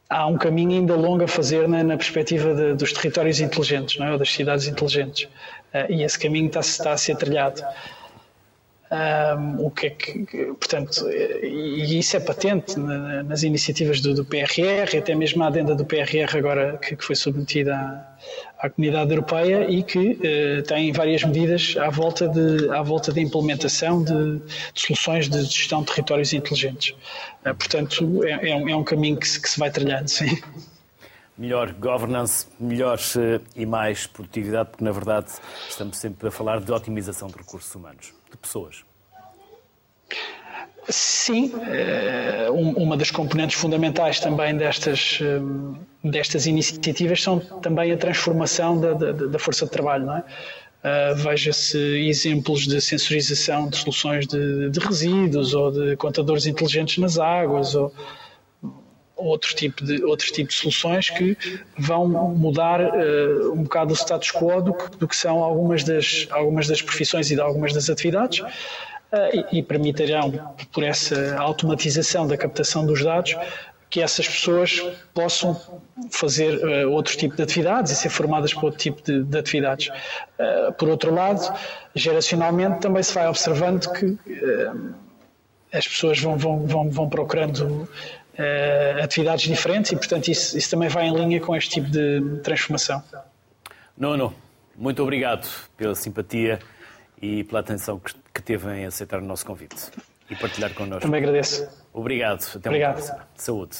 há um caminho ainda longo a fazer na, na perspectiva de, dos territórios inteligentes, não é? ou das cidades inteligentes. Uh, e esse caminho está, está a ser trilhado. Um, o que é que, portanto, e isso é patente nas iniciativas do, do PRR, até mesmo a adenda do PRR agora que, que foi submetida à, à, comunidade europeia e que uh, tem várias medidas à volta de, à volta de implementação de, de soluções de gestão de territórios inteligentes. Uh, portanto, é, é, um, é, um, caminho que se, que se vai trilhando, sim melhor governance, melhor uh, e mais produtividade, porque na verdade estamos sempre a falar de otimização de recursos humanos de pessoas. Sim, eh, uma das componentes fundamentais também destas, eh, destas iniciativas são também a transformação da, da, da força de trabalho. Não é? Veja-se exemplos de sensorização de soluções de, de, resíduos ou de contadores inteligentes nas águas ou outro tipo de, outro tipo de soluções que vão mudar uh, um bocado o status quo do que, do que, são algumas das, algumas das profissões e de algumas das atividades uh, e, e permitirão, por essa automatização da captação dos dados, que essas pessoas possam fazer uh, outro tipo de atividades e ser formadas para outro tipo de, de atividades. Uh, por outro lado, geracionalmente também se vai observando que uh, as pessoas vão, vão, vão, vão procurando uh, atividades diferentes e, portanto, isso, isso também vai em linha com este tipo de transformação. Nuno, muito obrigado pela simpatia e pela atenção que, teve em aceitar o nosso convite e partilhar connosco. Também agradeço. Obrigado. Até obrigado. uma próxima. Saúde.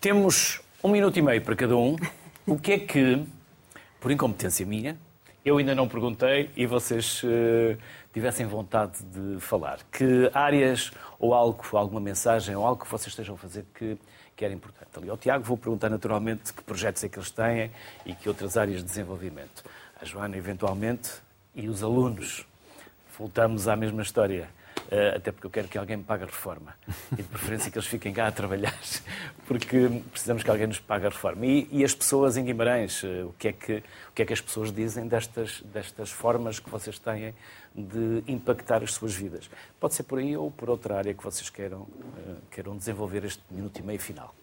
Temos um minuto e meio para cada um. O que é que, por incompetência minha, eu ainda não perguntei e vocês uh, tivessem vontade de falar? Que áreas ou algo, alguma mensagem ou algo que vocês estejam a fazer que, que era importante. Ali ao Tiago vou perguntar naturalmente que projetos é que eles têm e que outras áreas de desenvolvimento. A Joana, eventualmente, e os alunos. Voltamos à mesma história. Uh, até porque eu quero que alguém me pague a reforma. E de preferência que eles fiquem cá a trabalhar, [laughs] porque precisamos que alguém nos pague a reforma. E, e as pessoas em Guimarães, uh, o, que é que, o que é que as pessoas dizem destas, destas formas que vocês têm de impactar as suas vidas? Pode ser por aí ou por outra área que vocês queiram, uh, queiram desenvolver este minuto e meio final.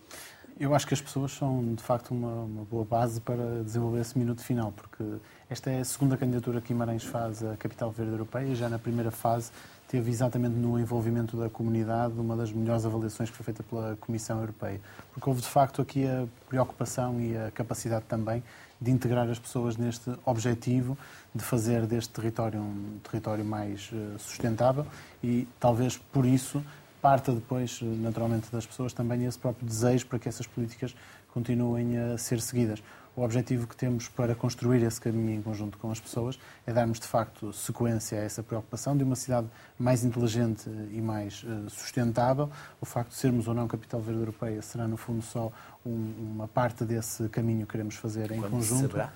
Eu acho que as pessoas são, de facto, uma, uma, boa base para desenvolver esse minuto final, porque esta é a segunda candidatura que Guimarães faz à Capital Verde Europeia. Já na primeira fase teve exatamente no envolvimento da comunidade uma das melhores avaliações que foi feita pela Comissão Europeia. Porque houve, de facto, aqui a preocupação e a capacidade também de integrar as pessoas neste objetivo de fazer deste território um território mais eh, sustentável e talvez por isso parta depois, eh, naturalmente, das pessoas também esse próprio desejo para que essas políticas continuem a ser seguidas. O objetivo que temos para construir esse caminho em conjunto com as pessoas é darmos, de facto, sequência a essa preocupação de uma cidade mais inteligente e mais eh, sustentável. O facto de sermos ou não capital verde europeia será, no fundo, só um, uma parte desse caminho que queremos fazer em Quando conjunto. Saberá?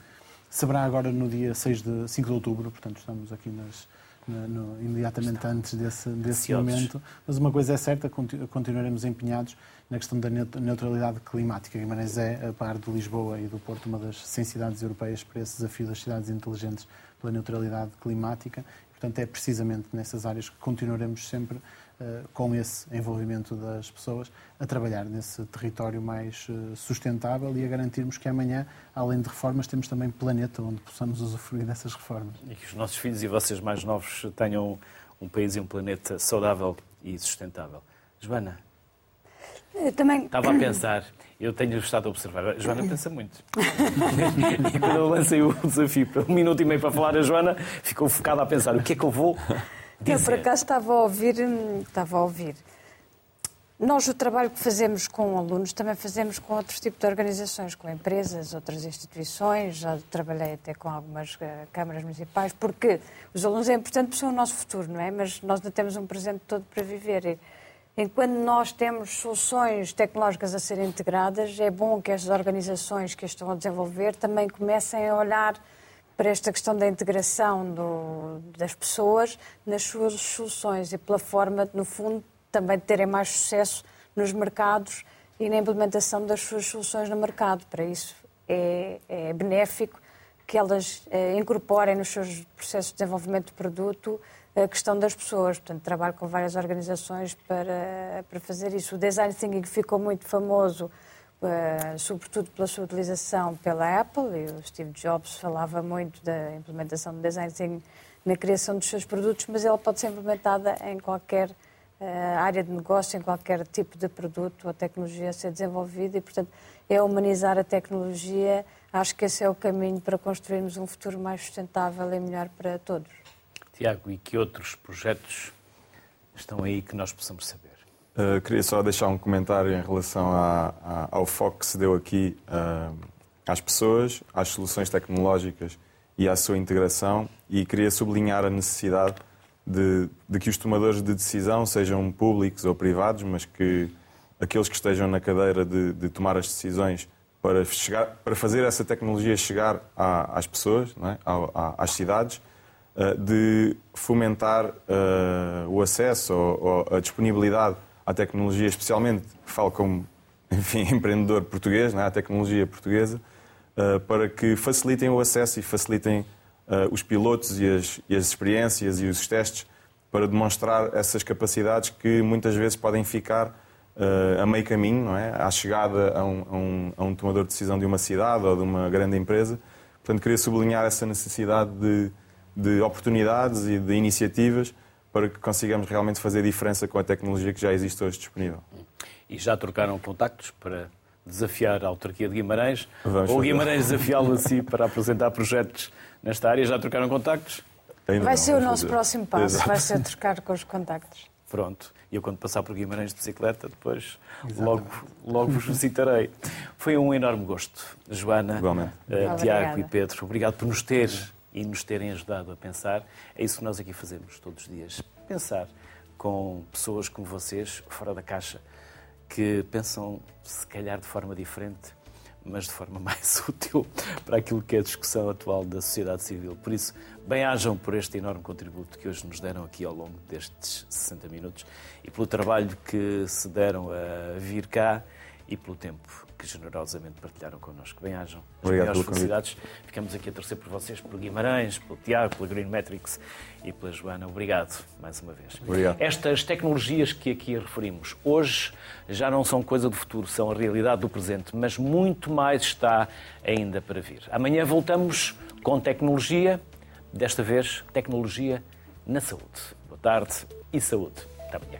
Saberá agora no dia 6 de, 5 de outubro, portanto, estamos aqui nas, no, imediatamente Está. antes desse, desse momento. Mas uma coisa é certa, continuaremos empenhados na questão da neutralidade climática. Guimarães é, a par de Lisboa e do Porto, uma das 100 cidades europeias para esse desafio das cidades inteligentes pela neutralidade climática. Portanto, é precisamente nessas áreas que continuaremos sempre com esse envolvimento das pessoas a trabalhar nesse território mais uh, sustentável e a garantirmos que amanhã, além de reformas, temos também planeta onde possamos usufruir dessas reformas. E que os nossos filhos e vocês mais novos tenham um país e um planeta saudável e sustentável. Joana, eu também... Estava a pensar, Eu tenho estado a observar. A Joana pensa muito. [laughs] e quando eu lancei o desafio para um minuto e meio para falar, a Joana ficou focada a pensar o que é que eu vou dizer. Eu, por acaso, estava a ouvir, estava a ouvir nós, o trabalho que fazemos com alunos, também fazemos com outros tipos de organizações, com empresas, outras instituições. Já trabalhei até com algumas uh, câmaras municipais, porque os alunos é importante porque são o nosso futuro, não é? Mas nós não temos um presente todo para viver. E, enquanto nós temos soluções tecnológicas a serem integradas, é bom que as organizações que as estão a desenvolver também comecem a olhar para esta questão da integração do, das pessoas nas suas soluções e pela forma, no fundo, também de terem mais sucesso nos mercados e na implementação das suas soluções no mercado. Para isso é, é benéfico que elas eh, incorporem nos seus processos de desenvolvimento de produto a questão das pessoas. Portanto, trabalho com várias organizações para, para fazer isso. O design thinking ficou muito famoso, eh, sobretudo pela sua utilização pela Apple, e o Steve Jobs falava muito da implementação do design thinking na criação dos seus produtos, mas ela pode ser implementada em qualquer a área de negócio em qualquer tipo de produto ou tecnologia a ser desenvolvida e, portanto, é humanizar a tecnologia. Acho que esse é o caminho para construirmos um futuro mais sustentável e melhor para todos. Tiago, e que outros projetos estão aí que nós possamos saber? Uh, queria só deixar um comentário em relação ao foco que se deu aqui uh, às pessoas, às soluções tecnológicas e à sua integração e queria sublinhar a necessidade de, de, que os tomadores de decisão sejam públicos ou privados, mas que aqueles que estejam na cadeira de, de tomar as decisões para, chegar, para fazer essa tecnologia chegar à, às pessoas, é? à, às cidades, uh, de fomentar o acesso ou, ou, a disponibilidade à tecnologia, especialmente, falo como [laughs] enfim, empreendedor português, é? à tecnologia portuguesa, uh, para que facilitem o acesso e facilitem uh, os pilotos e as, e as experiências e os testes para demonstrar essas capacidades que muitas vezes podem ficar uh, a meio caminho, não é? à chegada a um, a, um, a um, tomador de decisão de uma cidade ou de uma grande empresa. Portanto, queria sublinhar essa necessidade de, de oportunidades e de iniciativas para que consigamos realmente fazer diferença com a tecnologia que já existe hoje disponível. E já trocaram contactos para desafiar a autarquia de Guimarães Vamos ou Guimarães desafiá-lo a si para apresentar projetos nesta área? Já trocaram contactos? Ainda vai não, ser o nosso fazer. próximo passo, Exato. vai ser trocar com os contactos. Pronto. E eu, quando passar por Guimarães de bicicleta, depois logo, logo vos visitarei. Foi um enorme gosto. Joana, uh, Tiago e Pedro, obrigado por nos ter e nos terem ajudado a pensar. É isso que nós aqui fazemos todos os dias. Pensar com pessoas como vocês, fora da caixa, que pensam, se calhar, de forma diferente mas de forma [laughs] mais útil para aquilo que é a discussão atual da sociedade civil. Por isso, bem-ajam por este enorme contributo que hoje nos deram aqui ao longo destes 60 minutos e pelo trabalho que se deram a vir cá e pelo tempo que generosamente partilharam connosco. Bem-ajam. Obrigado pelas felicidades. Ficamos aqui a torcer por vocês, pelo Guimarães, pelo Tiago, pela Green Metrics e pela Joana. Obrigado mais uma vez. Obrigado. Estas tecnologias que aqui referimos hoje já não são coisa do futuro, são a realidade do presente, mas muito mais está ainda para vir. Amanhã voltamos com tecnologia, desta vez tecnologia na saúde. Boa tarde e saúde. Até amanhã.